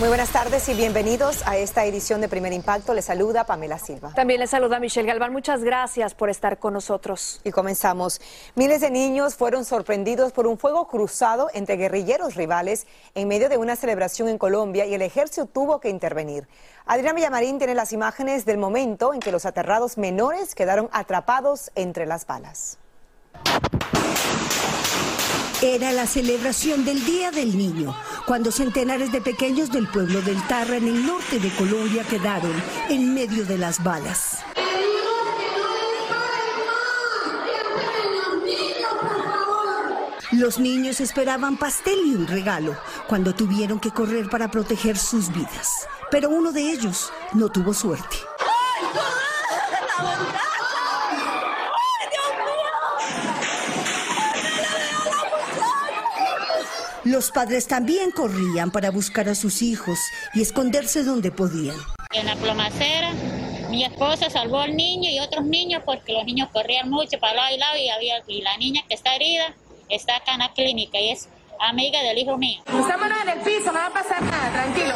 Muy buenas tardes y bienvenidos a esta edición de Primer Impacto. Les saluda Pamela Silva. También les saluda Michelle Galván. Muchas gracias por estar con nosotros. Y comenzamos. Miles de niños fueron sorprendidos por un fuego cruzado entre guerrilleros rivales en medio de una celebración en Colombia y el ejército tuvo que intervenir. Adriana Villamarín tiene las imágenes del momento en que los aterrados menores quedaron atrapados entre las balas. Era la celebración del Día del Niño, cuando centenares de pequeños del pueblo del Tarra en el norte de Colombia quedaron en medio de las balas. Los niños esperaban pastel y un regalo cuando tuvieron que correr para proteger sus vidas. Pero uno de ellos no tuvo suerte. Los padres también corrían para buscar a sus hijos y esconderse donde podían. En la plomacera, mi esposa salvó al niño y otros niños porque los niños corrían mucho para lado y lado y, había, y la niña que está herida está acá en la clínica y es amiga del hijo mío. Estamos en el piso, no va a pasar nada, tranquilo.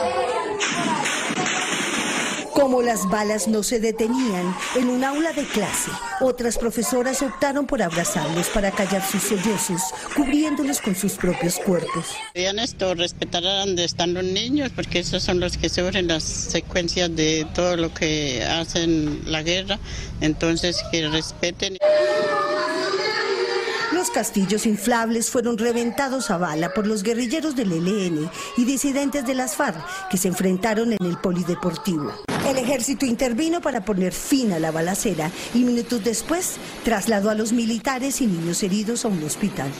Como las balas no se detenían en un aula de clase, otras profesoras optaron por abrazarlos para callar sus sollozos, cubriéndolos con sus propios cuerpos. Vean esto, respetar a donde están los niños, porque esos son los que sufren las secuencias de todo lo que hacen la guerra, entonces que respeten. Los castillos inflables fueron reventados a bala por los guerrilleros del ELN y disidentes de las FARC que se enfrentaron en el polideportivo. El ejército intervino para poner fin a la balacera y minutos después trasladó a los militares y niños heridos a un hospital.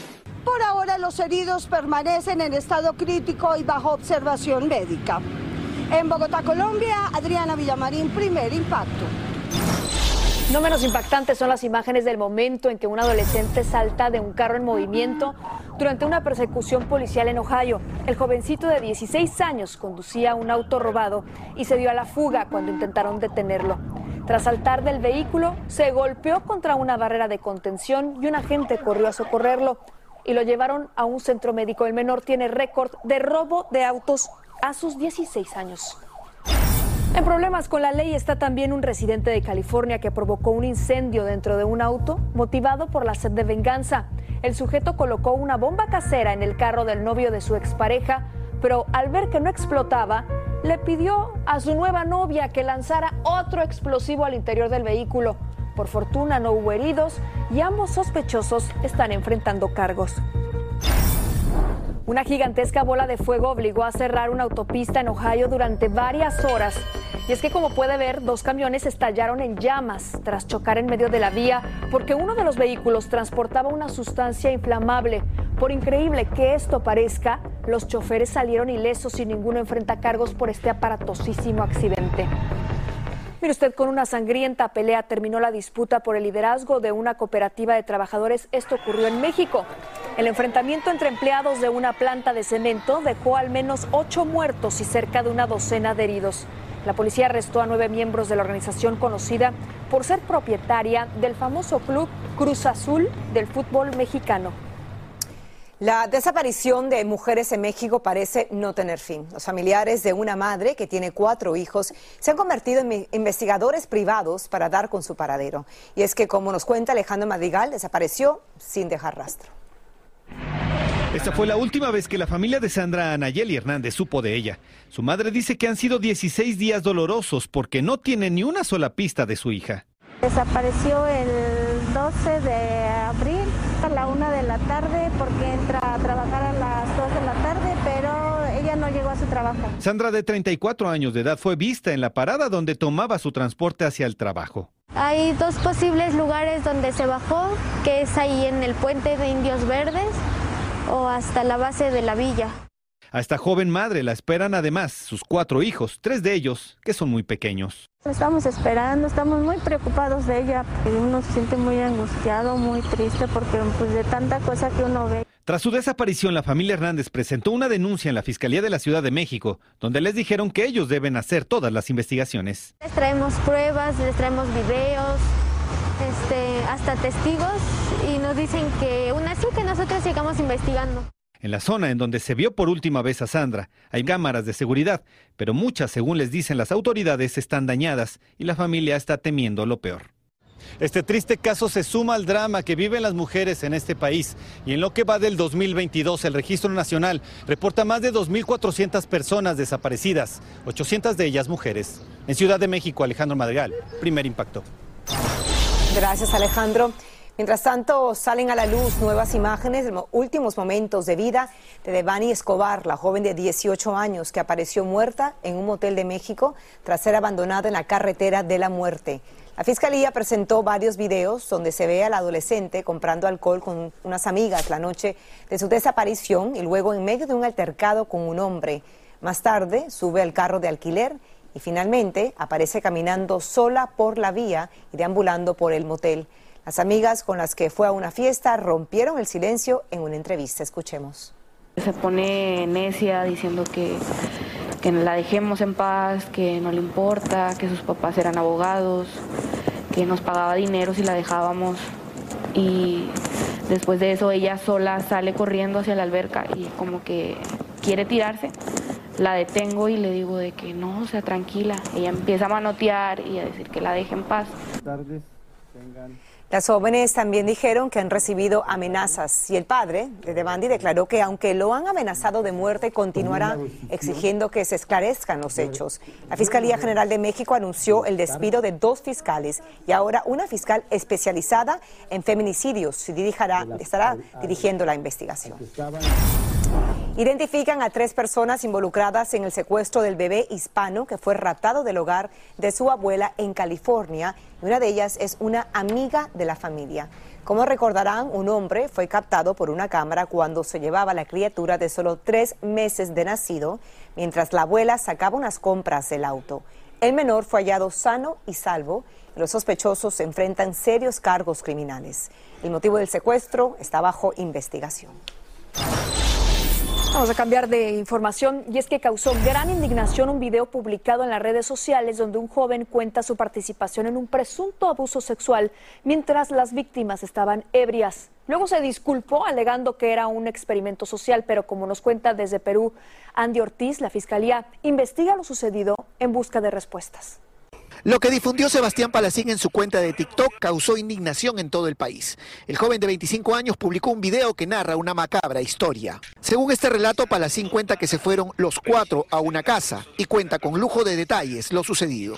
Por ahora los heridos permanecen en estado crítico y bajo observación médica. En Bogotá, Colombia, Adriana Villamarín, primer impacto. No menos impactantes son las imágenes del momento en que un adolescente salta de un carro en movimiento durante una persecución policial en Ohio. El jovencito de 16 años conducía un auto robado y se dio a la fuga cuando intentaron detenerlo. Tras saltar del vehículo, se golpeó contra una barrera de contención y un agente corrió a socorrerlo y lo llevaron a un centro médico. El menor tiene récord de robo de autos a sus 16 años. En problemas con la ley está también un residente de California que provocó un incendio dentro de un auto motivado por la sed de venganza. El sujeto colocó una bomba casera en el carro del novio de su expareja, pero al ver que no explotaba, le pidió a su nueva novia que lanzara otro explosivo al interior del vehículo. Por fortuna no hubo heridos y ambos sospechosos están enfrentando cargos. Una gigantesca bola de fuego obligó a cerrar una autopista en Ohio durante varias horas. Y es que como puede ver, dos camiones estallaron en llamas tras chocar en medio de la vía porque uno de los vehículos transportaba una sustancia inflamable. Por increíble que esto parezca, los choferes salieron ilesos y ninguno enfrenta cargos por este aparatosísimo accidente. Mire usted, con una sangrienta pelea terminó la disputa por el liderazgo de una cooperativa de trabajadores. Esto ocurrió en México. El enfrentamiento entre empleados de una planta de cemento dejó al menos ocho muertos y cerca de una docena de heridos. La policía arrestó a nueve miembros de la organización conocida por ser propietaria del famoso club Cruz Azul del fútbol mexicano. La desaparición de mujeres en México parece no tener fin. Los familiares de una madre que tiene cuatro hijos se han convertido en investigadores privados para dar con su paradero. Y es que, como nos cuenta Alejandro Madrigal, desapareció sin dejar rastro. Esta fue la última vez que la familia de Sandra Anayeli Hernández supo de ella. Su madre dice que han sido 16 días dolorosos porque no tiene ni una sola pista de su hija. Desapareció el 12 de abril a la una de la tarde porque entra a trabajar a las 2 de la tarde, pero ella no llegó a su trabajo. Sandra, de 34 años de edad, fue vista en la parada donde tomaba su transporte hacia el trabajo. Hay dos posibles lugares donde se bajó, que es ahí en el puente de Indios Verdes o hasta la base de la villa. A esta joven madre la esperan además sus cuatro hijos, tres de ellos que son muy pequeños. Estamos esperando, estamos muy preocupados de ella. Uno se siente muy angustiado, muy triste porque pues, de tanta cosa que uno ve. Tras su desaparición, la familia Hernández presentó una denuncia en la Fiscalía de la Ciudad de México, donde les dijeron que ellos deben hacer todas las investigaciones. Les traemos pruebas, les traemos videos, este, hasta testigos y nos dicen que una vez que nosotros sigamos investigando. En la zona en donde se vio por última vez a Sandra hay cámaras de seguridad, pero muchas, según les dicen las autoridades, están dañadas y la familia está temiendo lo peor. Este triste caso se suma al drama que viven las mujeres en este país y en lo que va del 2022 el Registro Nacional reporta más de 2.400 personas desaparecidas, 800 de ellas mujeres. En Ciudad de México, Alejandro Madrigal, primer impacto. Gracias Alejandro. Mientras tanto, salen a la luz nuevas imágenes de los últimos momentos de vida de Devani Escobar, la joven de 18 años que apareció muerta en un motel de México tras ser abandonada en la carretera de la muerte. La fiscalía presentó varios videos donde se ve a la adolescente comprando alcohol con unas amigas la noche de su desaparición y luego en medio de un altercado con un hombre. Más tarde sube al carro de alquiler y finalmente aparece caminando sola por la vía y deambulando por el motel. Las amigas con las que fue a una fiesta rompieron el silencio en una entrevista. Escuchemos. Se pone necia diciendo que, que la dejemos en paz, que no le importa, que sus papás eran abogados, que nos pagaba dinero si la dejábamos. Y después de eso ella sola sale corriendo hacia la alberca y como que quiere tirarse. La detengo y le digo de que no, o sea, tranquila. Ella empieza a manotear y a decir que la deje en paz. Tardes, tengan las jóvenes también dijeron que han recibido amenazas y el padre de Devandi declaró que aunque lo han amenazado de muerte, continuará exigiendo que se esclarezcan los hechos. La Fiscalía General de México anunció el despido de dos fiscales y ahora una fiscal especializada en feminicidios estará dirigiendo la investigación. Identifican a tres personas involucradas en el secuestro del bebé hispano que fue raptado del hogar de su abuela en California una de ellas es una amiga de la familia. Como recordarán, un hombre fue captado por una cámara cuando se llevaba la criatura de solo tres meses de nacido, mientras la abuela sacaba unas compras del auto. El menor fue hallado sano y salvo los sospechosos se enfrentan serios cargos criminales. El motivo del secuestro está bajo investigación. Vamos a cambiar de información y es que causó gran indignación un video publicado en las redes sociales donde un joven cuenta su participación en un presunto abuso sexual mientras las víctimas estaban ebrias. Luego se disculpó alegando que era un experimento social, pero como nos cuenta desde Perú Andy Ortiz, la Fiscalía investiga lo sucedido en busca de respuestas. Lo que difundió Sebastián Palacín en su cuenta de TikTok causó indignación en todo el país. El joven de 25 años publicó un video que narra una macabra historia. Según este relato, Palacín cuenta que se fueron los cuatro a una casa y cuenta con lujo de detalles lo sucedido.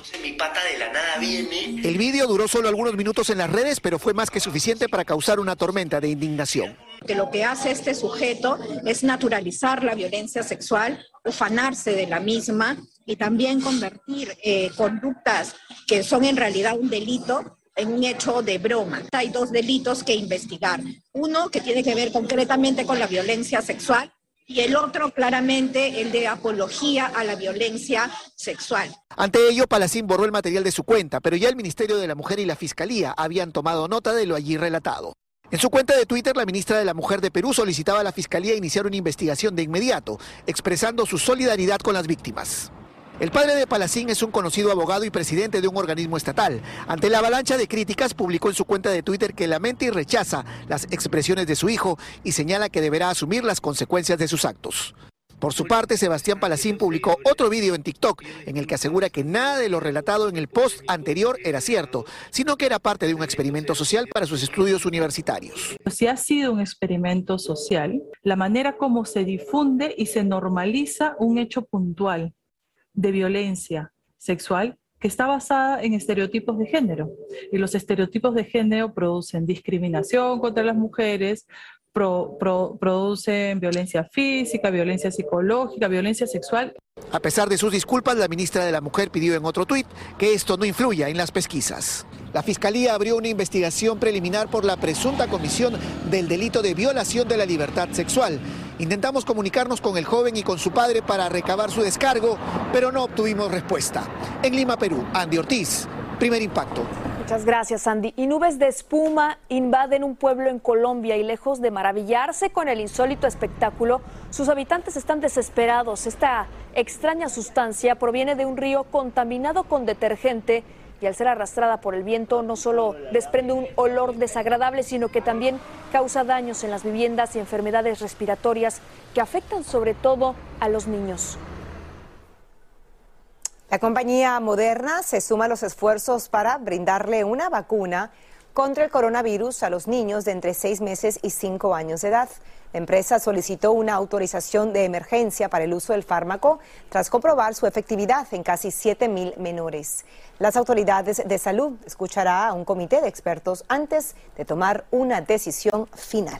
El video duró solo algunos minutos en las redes, pero fue más que suficiente para causar una tormenta de indignación. Que lo que hace este sujeto es naturalizar la violencia sexual, ufanarse de la misma y también convertir eh, conductas que son en realidad un delito en un hecho de broma. Hay dos delitos que investigar. Uno que tiene que ver concretamente con la violencia sexual y el otro claramente el de apología a la violencia sexual. Ante ello, Palacín borró el material de su cuenta, pero ya el Ministerio de la Mujer y la Fiscalía habían tomado nota de lo allí relatado. En su cuenta de Twitter, la ministra de la Mujer de Perú solicitaba a la Fiscalía iniciar una investigación de inmediato, expresando su solidaridad con las víctimas. El padre de Palacín es un conocido abogado y presidente de un organismo estatal. Ante la avalancha de críticas, publicó en su cuenta de Twitter que lamenta y rechaza las expresiones de su hijo y señala que deberá asumir las consecuencias de sus actos. Por su parte, Sebastián Palacín publicó otro vídeo en TikTok en el que asegura que nada de lo relatado en el post anterior era cierto, sino que era parte de un experimento social para sus estudios universitarios. Si ha sido un experimento social, la manera como se difunde y se normaliza un hecho puntual de violencia sexual que está basada en estereotipos de género. Y los estereotipos de género producen discriminación contra las mujeres, producen violencia física, violencia psicológica, violencia sexual. A pesar de sus disculpas, la ministra de la Mujer pidió en otro tuit que esto no influya en las pesquisas. La Fiscalía abrió una investigación preliminar por la presunta comisión del delito de violación de la libertad sexual. Intentamos comunicarnos con el joven y con su padre para recabar su descargo, pero no obtuvimos respuesta. En Lima, Perú, Andy Ortiz, primer impacto. Muchas gracias, Andy. Y nubes de espuma invaden un pueblo en Colombia y lejos de maravillarse con el insólito espectáculo, sus habitantes están desesperados. Esta extraña sustancia proviene de un río contaminado con detergente y al ser arrastrada por el viento no solo desprende un olor desagradable, sino que también causa daños en las viviendas y enfermedades respiratorias que afectan sobre todo a los niños. La compañía Moderna se suma a los esfuerzos para brindarle una vacuna contra el coronavirus a los niños de entre seis meses y cinco años de edad. La empresa solicitó una autorización de emergencia para el uso del fármaco tras comprobar su efectividad en casi 7 mil menores. Las autoridades de salud escuchará a un comité de expertos antes de tomar una decisión final.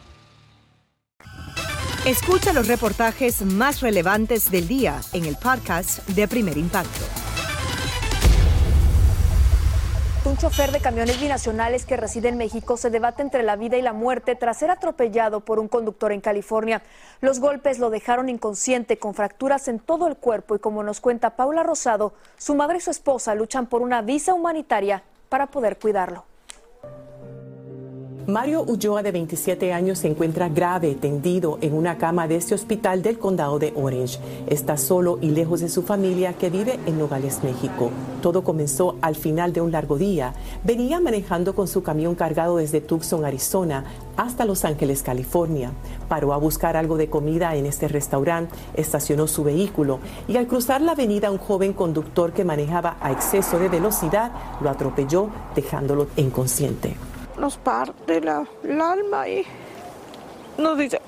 Escucha los reportajes más relevantes del día en el podcast de Primer Impacto. Un chofer de camiones binacionales que reside en México se debate entre la vida y la muerte tras ser atropellado por un conductor en California. Los golpes lo dejaron inconsciente con fracturas en todo el cuerpo y como nos cuenta Paula Rosado, su madre y su esposa luchan por una visa humanitaria para poder cuidarlo. Mario Ulloa, de 27 años, se encuentra grave, tendido en una cama de este hospital del condado de Orange. Está solo y lejos de su familia que vive en Nogales, México. Todo comenzó al final de un largo día. Venía manejando con su camión cargado desde Tucson, Arizona, hasta Los Ángeles, California. Paró a buscar algo de comida en este restaurante, estacionó su vehículo y al cruzar la avenida un joven conductor que manejaba a exceso de velocidad lo atropelló dejándolo inconsciente nos parte el alma y nos dice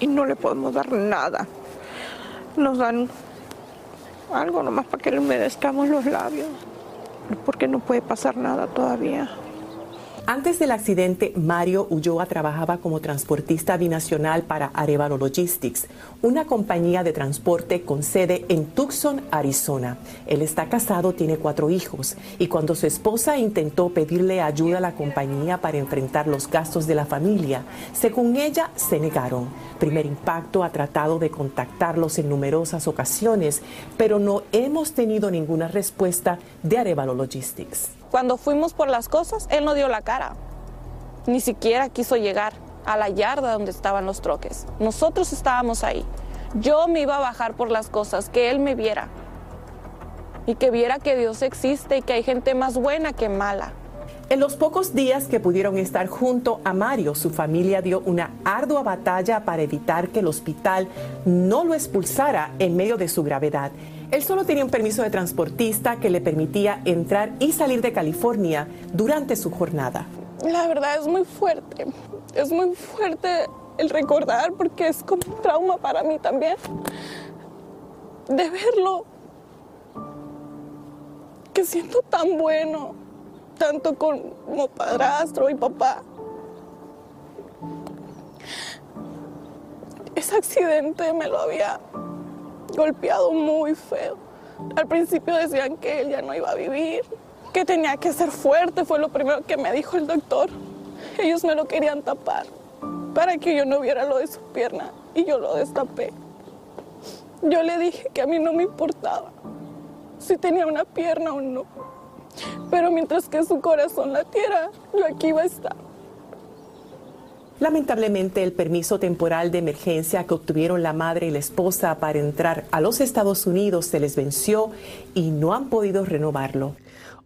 Y no le podemos dar nada. Nos dan algo nomás para que le humedezcamos los labios, porque no puede pasar nada todavía. Antes del accidente, Mario Ulloa trabajaba como transportista binacional para Arevalo Logistics, una compañía de transporte con sede en Tucson, Arizona. Él está casado, tiene cuatro hijos y cuando su esposa intentó pedirle ayuda a la compañía para enfrentar los gastos de la familia, según ella, se negaron. Primer Impacto ha tratado de contactarlos en numerosas ocasiones, pero no hemos tenido ninguna respuesta de Arevalo Logistics. Cuando fuimos por las cosas, él no dio la cara. Ni siquiera quiso llegar a la yarda donde estaban los troques. Nosotros estábamos ahí. Yo me iba a bajar por las cosas, que él me viera. Y que viera que Dios existe y que hay gente más buena que mala. En los pocos días que pudieron estar junto a Mario, su familia dio una ardua batalla para evitar que el hospital no lo expulsara en medio de su gravedad. Él solo tenía un permiso de transportista que le permitía entrar y salir de California durante su jornada. La verdad es muy fuerte, es muy fuerte el recordar porque es como un trauma para mí también de verlo que siento tan bueno tanto como padrastro y papá. Ese accidente me lo había golpeado muy feo. Al principio decían que él ya no iba a vivir, que tenía que ser fuerte, fue lo primero que me dijo el doctor. Ellos me lo querían tapar para que yo no viera lo de su pierna y yo lo destapé. Yo le dije que a mí no me importaba si tenía una pierna o no. Pero mientras que su corazón latiera, yo aquí iba a estar. Lamentablemente, el permiso temporal de emergencia que obtuvieron la madre y la esposa para entrar a los Estados Unidos se les venció y no han podido renovarlo.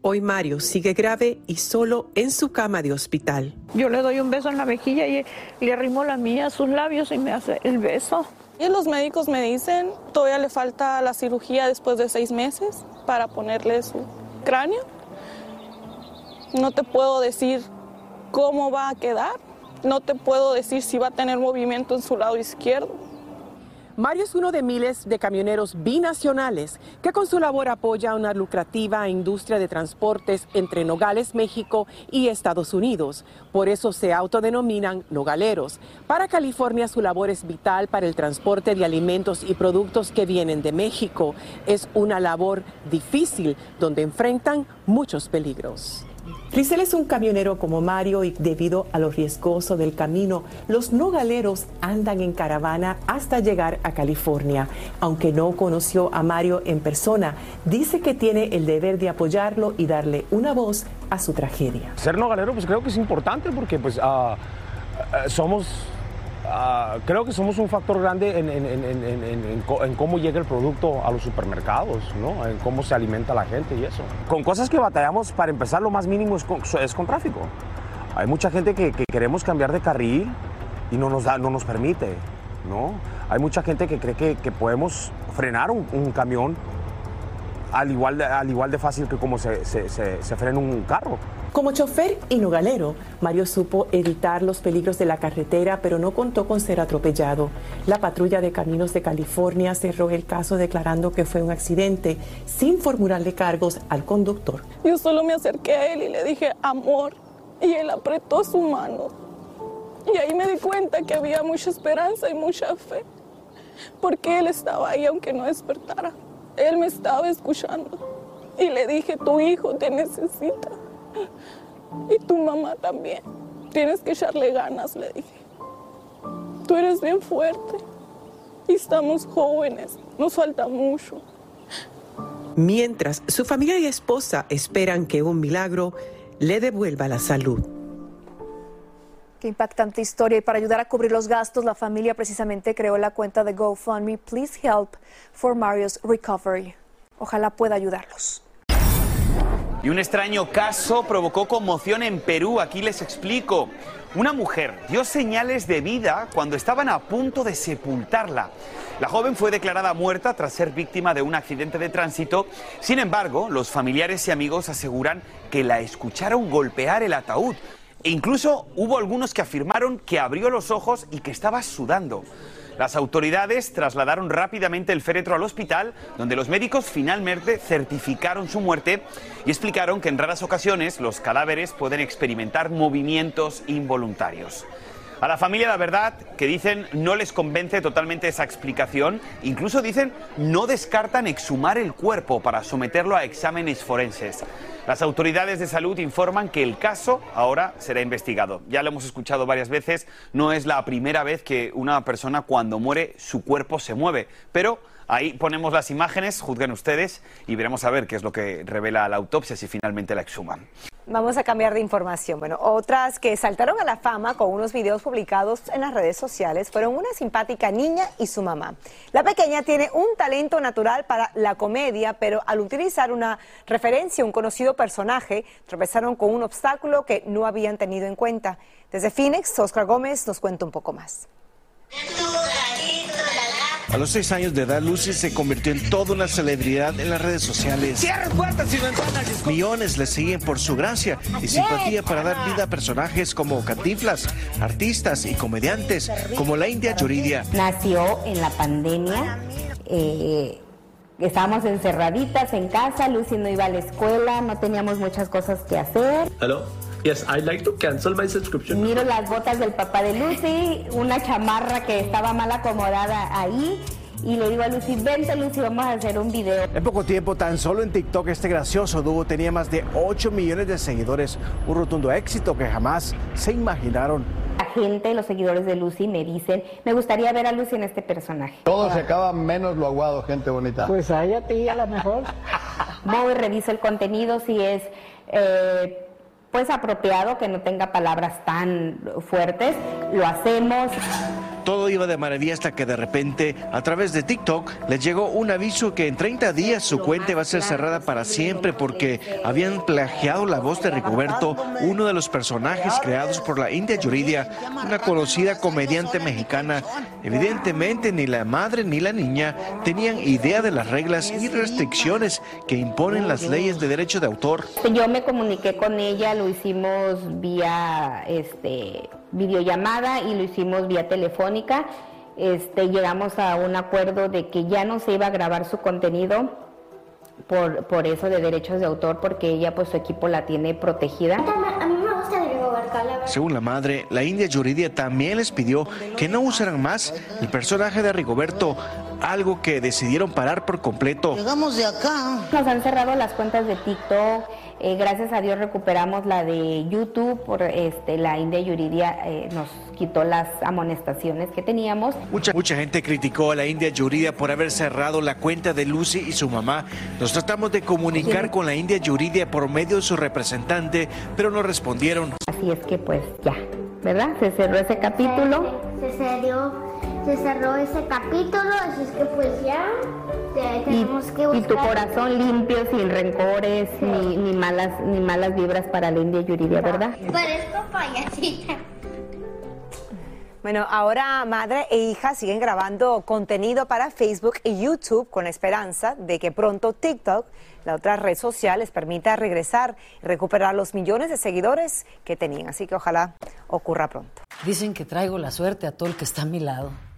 Hoy Mario sigue grave y solo en su cama de hospital. Yo le doy un beso en la mejilla y le arrimo la mía a sus labios y me hace el beso. Y los médicos me dicen, todavía le falta la cirugía después de seis meses para ponerle su cráneo no te puedo decir cómo va a quedar. No te puedo decir si va a tener movimiento en su lado izquierdo. Mario es uno de miles de camioneros binacionales que con su labor apoya una lucrativa industria de transportes entre Nogales, México y Estados Unidos. Por eso se autodenominan nogaleros. Para California su labor es vital para el transporte de alimentos y productos que vienen de México. Es una labor difícil donde enfrentan muchos peligros. Rizal es un camionero como Mario y debido a lo riesgoso del camino, los nogaleros andan en caravana hasta llegar a California. Aunque no conoció a Mario en persona, dice que tiene el deber de apoyarlo y darle una voz a su tragedia. Ser nogalero pues creo que es importante porque pues uh, somos Ah, creo que somos un factor grande en, cómo llega el producto a los supermercados, ¿no? en cómo se alimenta la gente y eso. Con cosas que batallamos, para empezar, lo más mínimo es con, tráfico. Hay mucha gente que, queremos cambiar de carril y no nos, da, no nos permite. ¿no? Hay mucha gente que cree que, podemos frenar un, camión al igual, de, al igual de fácil que como se, se, se frena un carro. Como chofer y nogalero, Mario supo evitar los peligros de la carretera, pero no contó con ser atropellado. La patrulla de caminos de California cerró el caso declarando que fue un accidente, sin formularle cargos al conductor. Yo solo me acerqué a él y le dije amor, y él apretó su mano. Y ahí me di cuenta que había mucha esperanza y mucha fe, porque él estaba ahí aunque no despertara. Él me estaba escuchando. Y le dije, tu hijo te necesita. Y tu mamá también. Tienes que echarle ganas, le dije. Tú eres bien fuerte. Y estamos jóvenes. Nos falta mucho. Mientras su familia y esposa esperan que un milagro le devuelva la salud. Qué impactante historia. Y para ayudar a cubrir los gastos, la familia precisamente creó la cuenta de GoFundMe Please Help for Mario's Recovery. Ojalá pueda ayudarlos. Y un extraño caso provocó conmoción en Perú. Aquí les explico. Una mujer dio señales de vida cuando estaban a punto de sepultarla. La joven fue declarada muerta tras ser víctima de un accidente de tránsito. Sin embargo, los familiares y amigos aseguran que la escucharon golpear el ataúd. E incluso hubo algunos que afirmaron que abrió los ojos y que estaba sudando. Las autoridades trasladaron rápidamente el féretro al hospital, donde los médicos finalmente certificaron su muerte y explicaron que en raras ocasiones los cadáveres pueden experimentar movimientos involuntarios. A la familia, la verdad, que dicen no les convence totalmente esa explicación. Incluso dicen no descartan exhumar el cuerpo para someterlo a exámenes forenses. Las autoridades de salud informan que el caso ahora será investigado. Ya lo hemos escuchado varias veces, no es la primera vez que una persona cuando muere su cuerpo se mueve, pero ahí ponemos las imágenes, juzguen ustedes y veremos a ver qué es lo que revela la autopsia si finalmente la exhuman. Vamos a cambiar de información. Bueno, otras que saltaron a la fama con unos videos publicados en las redes sociales fueron una simpática niña y su mamá. La pequeña tiene un talento natural para la comedia, pero al utilizar una referencia un conocido personaje, tropezaron con un obstáculo que no habían tenido en cuenta. Desde Phoenix, Oscar Gómez nos cuenta un poco más. A los seis años de edad, Lucy se convirtió en toda una celebridad en las redes sociales. ¡Cierra puertas y ventanas! Millones le siguen por su gracia y simpatía para dar vida a personajes como Cantinflas, artistas y comediantes como la India Yuridia. Nació en la pandemia. Eh, estábamos encerraditas en casa, Lucy no iba a la escuela, no teníamos muchas cosas que hacer. Hello. Yes, I'd like to cancel my subscription. Miro las botas del papá de Lucy, una chamarra que estaba mal acomodada ahí. Y le digo a Lucy, vente Lucy, vamos a hacer un video. En poco tiempo, tan solo en TikTok, este gracioso dúo tenía más de 8 millones de seguidores. Un rotundo éxito que jamás se imaginaron. La gente, los seguidores de Lucy me dicen, me gustaría ver a Lucy en este personaje. Todo se acaba menos lo aguado, gente bonita. Pues a ella, a ti, a lo mejor. Voy, reviso el contenido, si es... Eh, pues apropiado, que no tenga palabras tan fuertes, lo hacemos. Todo iba de maravilla hasta que de repente, a través de TikTok, les llegó un aviso que en 30 días su cuenta iba a ser cerrada para siempre porque habían plagiado la voz de Rigoberto, uno de los personajes creados por la India Yuridia, una conocida comediante mexicana. Evidentemente, ni la madre ni la niña tenían idea de las reglas y restricciones que imponen las leyes de derecho de autor. Yo me comuniqué con ella, lo hicimos vía este videollamada y lo hicimos vía telefónica. Este, llegamos a un acuerdo de que ya no se iba a grabar su contenido por, por eso de derechos de autor, porque ella, pues su equipo la tiene protegida. A mí me gusta Según la madre, la India Yuridia también les pidió que no usaran más el personaje de Rigoberto, algo que decidieron parar por completo. Llegamos de acá. Nos han cerrado las cuentas de TikTok, eh, gracias a Dios recuperamos la de YouTube, por este, la India Yuridia eh, nos quitó las amonestaciones que teníamos. Mucha, mucha gente criticó a la India Yuridia por haber cerrado la cuenta de Lucy y su mamá. Nos tratamos de comunicar con la India Yuridia por medio de su representante, pero no respondieron. Así es que pues ya, ¿verdad? Se cerró ese capítulo. Se cerró, se cerró ese capítulo, así es que pues ya tenemos y, que buscar. y tu corazón limpio, sin rencores, ni, ni, malas, ni malas vibras para la India Yuridia, ¿verdad? Parezco payasita. Bueno, ahora madre e hija siguen grabando contenido para Facebook y YouTube con la esperanza de que pronto TikTok, la otra red social, les permita regresar y recuperar los millones de seguidores que tenían. Así que ojalá ocurra pronto. Dicen que traigo la suerte a todo el que está a mi lado.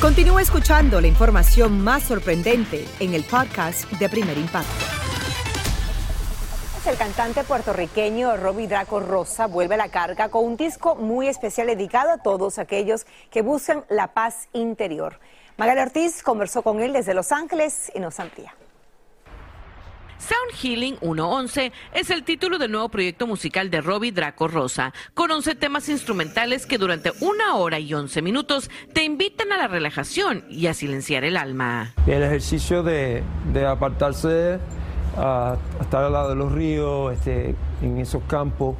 Continúa escuchando la información más sorprendente en el podcast de Primer Impacto. El cantante puertorriqueño Robbie Draco Rosa vuelve a la carga con un disco muy especial dedicado a todos aquellos que buscan la paz interior. Magali Ortiz conversó con él desde Los Ángeles y nos amplía. Sound Healing 111 es el título del nuevo proyecto musical de Robbie Draco Rosa, con 11 temas instrumentales que durante una hora y 11 minutos te invitan a la relajación y a silenciar el alma. El ejercicio de, apartarse, a estar al lado de los ríos, este, en esos campos,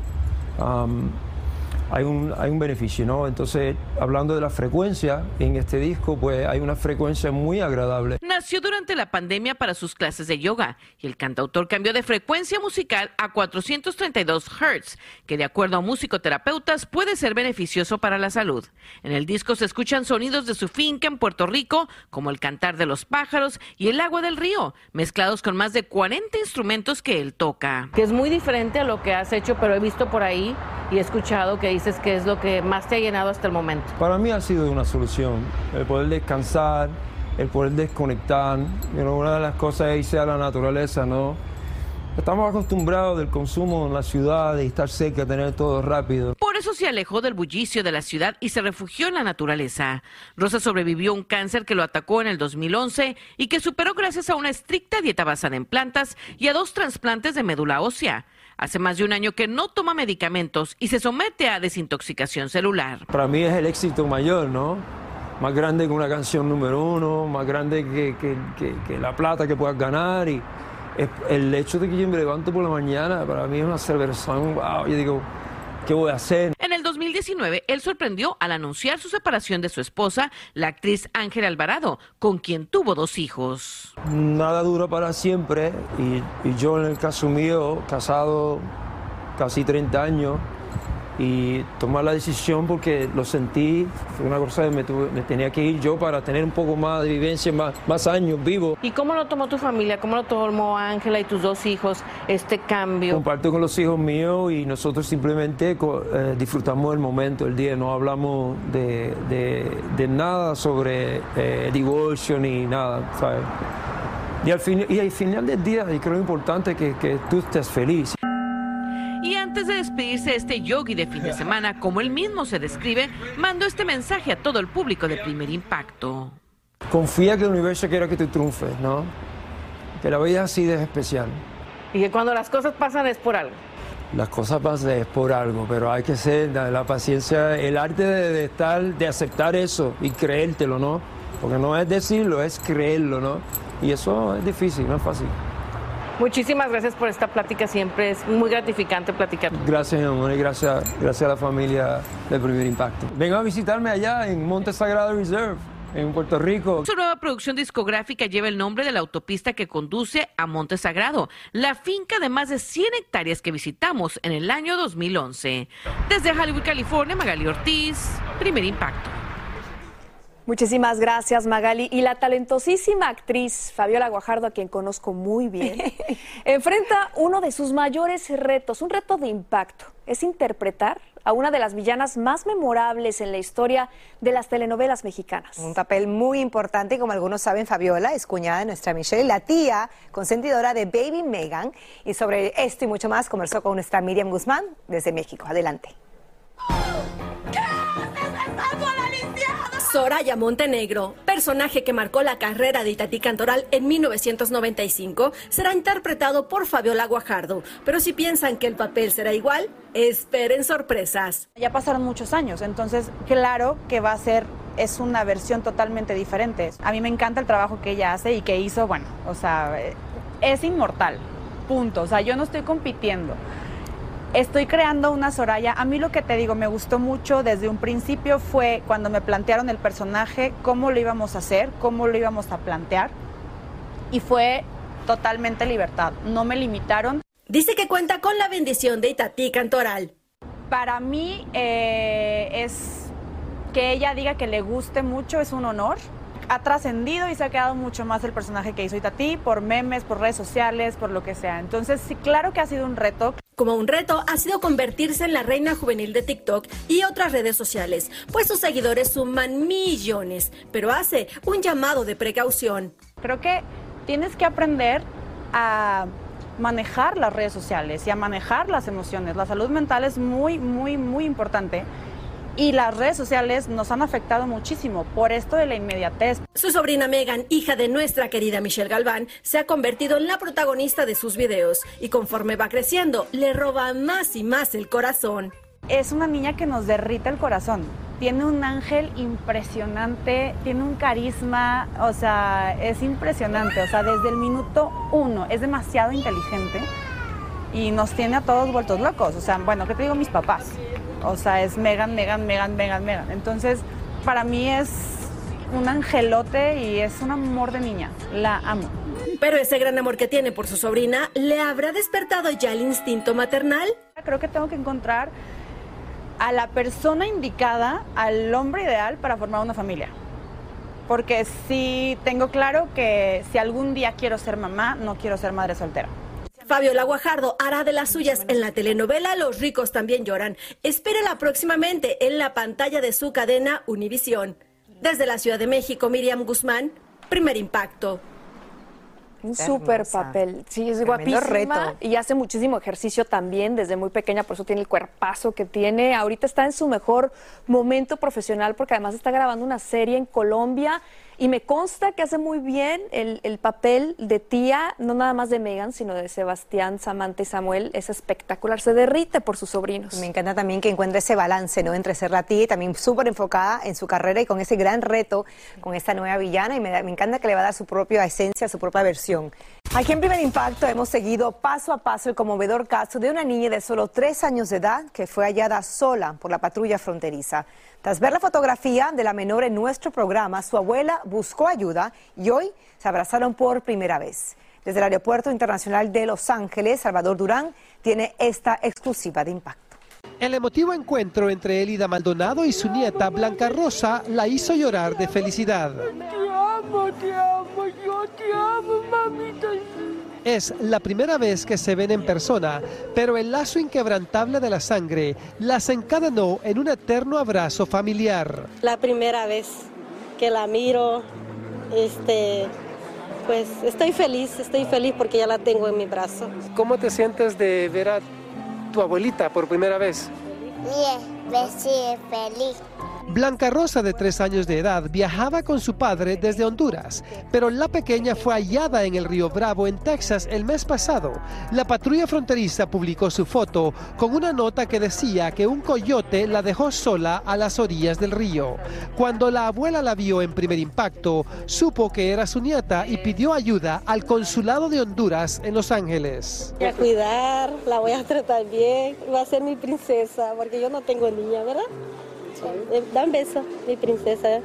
hay un, hay un beneficio, ¿no? Entonces, hablando de la frecuencia en este disco, pues hay una frecuencia muy agradable. Nació durante la pandemia para sus clases de yoga y el cantautor cambió de frecuencia musical a 432 Hz, que de acuerdo a musicoterapeutas puede ser beneficioso para la salud. En el disco se escuchan sonidos de su finca en Puerto Rico, como el cantar de los pájaros y el agua del río, mezclados con más de 40 instrumentos que él toca. Que es muy diferente a lo que has hecho, pero he visto por ahí y he escuchado que dices que es lo que más te ha llenado hasta el momento. Para mí ha sido una solución, el poder descansar, el poder desconectar. Una de las cosas es irse a la naturaleza, ¿no? Estamos acostumbrados del consumo en la ciudad, de estar cerca, tener todo rápido. Por eso se alejó del bullicio de la ciudad y se refugió en la naturaleza. Rosa sobrevivió a un cáncer que lo atacó en el 2011 y que superó gracias a una estricta dieta basada en plantas y a dos trasplantes de médula ósea. Hace más de un año que no toma medicamentos y se somete a desintoxicación celular. Para mí es el éxito mayor, ¿no? Más grande que una canción número uno, más grande que, la plata que puedas ganar y el hecho de que yo me levanto por la mañana para mí es una celebración, wow, yo digo, ¿qué voy a hacer? En el 2019, él sorprendió al anunciar su separación de su esposa, la actriz Ángela Alvarado, con quien tuvo dos hijos. Nada dura para siempre y, y yo en el caso mío, casado casi 30 años, y tomar la decisión porque lo sentí, fue una cosa que me, me, tenía que ir yo para tener un poco más de vivencia, más, más años vivo. ¿Y cómo lo tomó tu familia? ¿Cómo lo tomó Ángela y tus dos hijos este cambio? Comparto con los hijos míos y nosotros simplemente eh, disfrutamos el momento, el día, no hablamos de, de, nada sobre eh, divorcio ni nada, ¿sabes? Y al, fin, y al final del día, y creo importante que, que tú estés feliz. Antes de despedirse este yogi de fin de semana, como él mismo se describe, mandó este mensaje a todo el público de primer impacto. Confía que el universo quiera que tú triunfes, ¿no? Que la vida así de especial. Y que cuando las cosas pasan es por algo. Las cosas pasan es por algo, pero hay que ser la paciencia, el arte de, de estar, de aceptar eso y creértelo, ¿no? Porque no es decirlo, es creerlo, ¿no? Y eso es difícil, no es fácil. Muchísimas gracias por esta plática, siempre es muy gratificante platicar. Gracias, amor, y gracias, gracias a la familia de Primer Impacto. Vengan a visitarme allá en Monte Sagrado Reserve. En Puerto Rico. Su nueva producción discográfica lleva el nombre de la autopista que conduce a Monte Sagrado, la finca de más de 100 hectáreas que visitamos en el año 2011. Desde Hollywood, California, Magali Ortiz, Primer Impacto. Muchísimas gracias, Magali. Y la talentosísima actriz Fabiola Guajardo, a quien conozco muy bien, enfrenta uno de sus mayores retos, un reto de impacto. Es interpretar a una de las villanas más memorables en la historia de las telenovelas mexicanas. Un papel muy importante y como algunos saben, Fabiola es cuñada de nuestra Michelle, la tía consentidora de Baby Megan. Y sobre esto y mucho más conversó con nuestra Miriam Guzmán desde México. Adelante. Soraya Montenegro, personaje que marcó la carrera de Itatí Cantoral en 1995, será interpretado por Fabiola Guajardo. Pero si piensan que el papel será igual, esperen sorpresas. Ya pasaron muchos años, entonces claro que va a ser es una versión totalmente diferente. A mí me encanta el trabajo que ella hace y que hizo, bueno, o sea, es inmortal. Punto. O sea, yo no estoy compitiendo. Estoy creando una Soraya. A mí lo que te digo, me gustó mucho desde un principio fue cuando me plantearon el personaje, cómo lo íbamos a hacer, cómo lo íbamos a plantear. Y fue totalmente libertad. No me limitaron. Dice que cuenta con la bendición de Itatí Cantoral. Para mí eh, es que ella diga que le guste mucho, es un honor ha trascendido y se ha quedado mucho más el personaje que hizo Itatí por memes, por redes sociales, por lo que sea. Entonces, sí, claro que ha sido un reto. Como un reto ha sido convertirse en la reina juvenil de TikTok y otras redes sociales, pues sus seguidores suman millones, pero hace un llamado de precaución. Creo que tienes que aprender a manejar las redes sociales y a manejar las emociones. La salud mental es muy, muy, muy importante y las redes sociales nos han afectado muchísimo por esto de la inmediatez. Su sobrina Megan, hija de nuestra querida Michelle Galván, se ha convertido en la protagonista de sus videos y conforme va creciendo, le roba más y más el corazón. Es una niña que nos derrite el corazón. Tiene un ángel impresionante, tiene un carisma, o sea, es impresionante. O sea, desde el minuto uno es demasiado inteligente y nos tiene a todos vueltos locos. O sea, bueno, ¿qué te digo mis papás? O sea, es Megan, Megan, Megan, Megan, Megan. Entonces, para mí es un angelote y es un amor de niña. La amo. Pero ese gran amor que tiene por su sobrina, ¿le habrá despertado ya el instinto maternal? Creo que tengo que encontrar a la persona indicada, al hombre ideal para formar una familia. Porque sí tengo claro que si algún día quiero ser mamá, no quiero ser madre soltera. Fabiola Guajardo hará de las suyas en la telenovela Los ricos también lloran. Espérela próximamente en la pantalla de su cadena Univisión. Desde la Ciudad de México, Miriam Guzmán, Primer Impacto. Un súper papel. Sí, es Tremendo guapísima. reto. Y hace muchísimo ejercicio también desde muy pequeña, por eso tiene el cuerpazo que tiene. Ahorita está en su mejor momento profesional porque además está grabando una serie en Colombia. Y me consta que hace muy bien el, el papel de tía, no nada más de Megan, sino de Sebastián, Samantha y Samuel. Es espectacular, se derrite por sus sobrinos. Me encanta también que encuentre ese balance, ¿no? Entre ser la tía y también súper enfocada en su carrera y con ese gran reto con esta nueva villana. Y me, me encanta que le va a dar su propia esencia, su propia versión. Aquí en Primer Impacto hemos seguido paso a paso el conmovedor caso de una niña de solo tres años de edad que fue hallada sola por la patrulla fronteriza. Tras ver la fotografía de la menor en nuestro programa, su abuela buscó ayuda y hoy se abrazaron por primera vez. Desde el Aeropuerto Internacional de Los Ángeles, Salvador Durán tiene esta exclusiva de impacto. El emotivo encuentro entre Elida Maldonado y su nieta Blanca Rosa la hizo llorar de felicidad. Te amo, te amo, yo te amo, mamita. Es la primera vez que se ven en persona, pero el lazo inquebrantable de la sangre las encadenó en un eterno abrazo familiar. La primera vez que la miro, este, pues estoy feliz, estoy feliz porque ya la tengo en mi brazo. ¿Cómo te sientes de ver a tu abuelita por primera vez? Bien, sí, feliz. Blanca Rosa, de tres años de edad, viajaba con su padre desde Honduras, pero la pequeña fue hallada en el río Bravo, en Texas, el mes pasado. La patrulla fronteriza publicó su foto con una nota que decía que un coyote la dejó sola a las orillas del río. Cuando la abuela la vio en primer impacto, supo que era su nieta y pidió ayuda al consulado de Honduras en Los Ángeles. Voy a cuidar, la voy a tratar bien, va a ser mi princesa, porque yo no tengo niña, ¿verdad? Eh, Da un beso, mi princesa.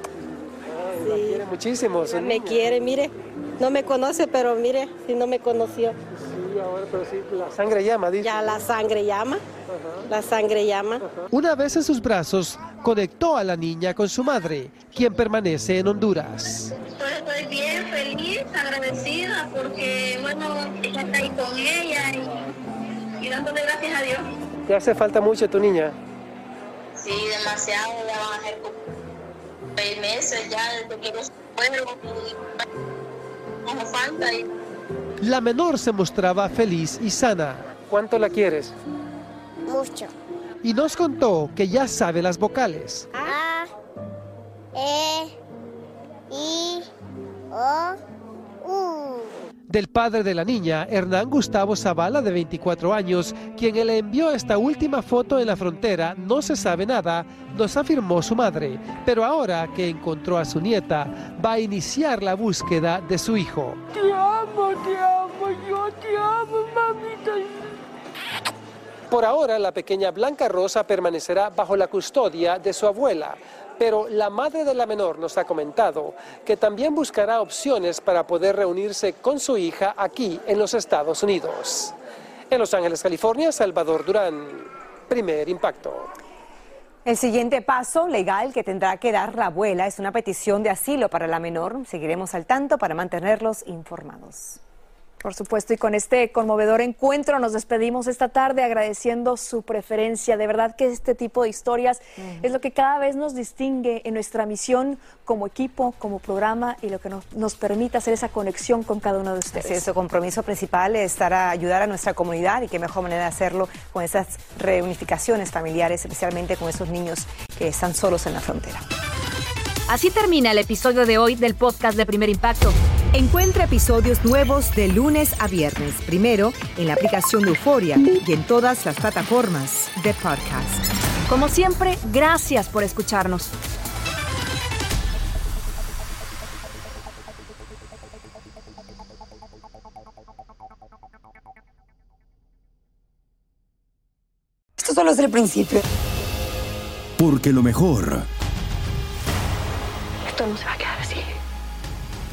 La quiere muchísimo. su Me niña. quiere, mire, no me conoce, pero mire, si no me conoció. Sí, ahora, pero sí, la sangre llama, dice. Ya la sangre llama, la sangre llama. Una vez en sus brazos, conectó a la niña con su madre, quien permanece en Honduras. Estoy bien, feliz, agradecida porque, bueno, ella está ahí con ella y, y dándole gracias a Dios. ¿Te hace falta mucho tu niña? Sí, demasiado, ya van a ser como seis meses ya desde que los fueron y como falta y La menor se mostraba feliz y sana. ¿Cuánto la quieres? mucho. Y nos contó que ya sabe las vocales. A, E, I, O. Del padre de la niña, Hernán Gustavo Zavala, de 24 años, quien le envió esta última foto en la frontera, no se sabe nada, nos afirmó su madre. Pero ahora que encontró a su nieta, va a iniciar la búsqueda de su hijo. Te amo, te amo, yo te amo, mamita. Por ahora, la pequeña Blanca Rosa permanecerá bajo la custodia de su abuela, pero la madre de la menor nos ha comentado que también buscará opciones para poder reunirse con su hija aquí en los Estados Unidos. En Los Ángeles, California, Salvador Durán, primer impacto. El siguiente paso legal que tendrá que dar la abuela es una petición de asilo para la menor. Seguiremos al tanto para mantenerlos informados. Por supuesto, y con este conmovedor encuentro nos despedimos esta tarde agradeciendo su preferencia. De verdad que este tipo de historias es lo que cada vez nos distingue en nuestra misión como equipo, como programa y lo que nos, nos permite hacer esa conexión con cada uno de ustedes. Así es, su compromiso principal es estar a ayudar a nuestra comunidad y qué mejor manera de hacerlo con esas reunificaciones familiares, especialmente con esos niños que están solos en la frontera. Así termina el episodio de hoy del podcast de Primer Impacto. Encuentra episodios nuevos de lunes a viernes, primero en la aplicación de Euforia y en todas las plataformas de podcast. Como siempre, gracias por escucharnos. Esto solo es el principio. Porque lo mejor, Esto no se va a quedar.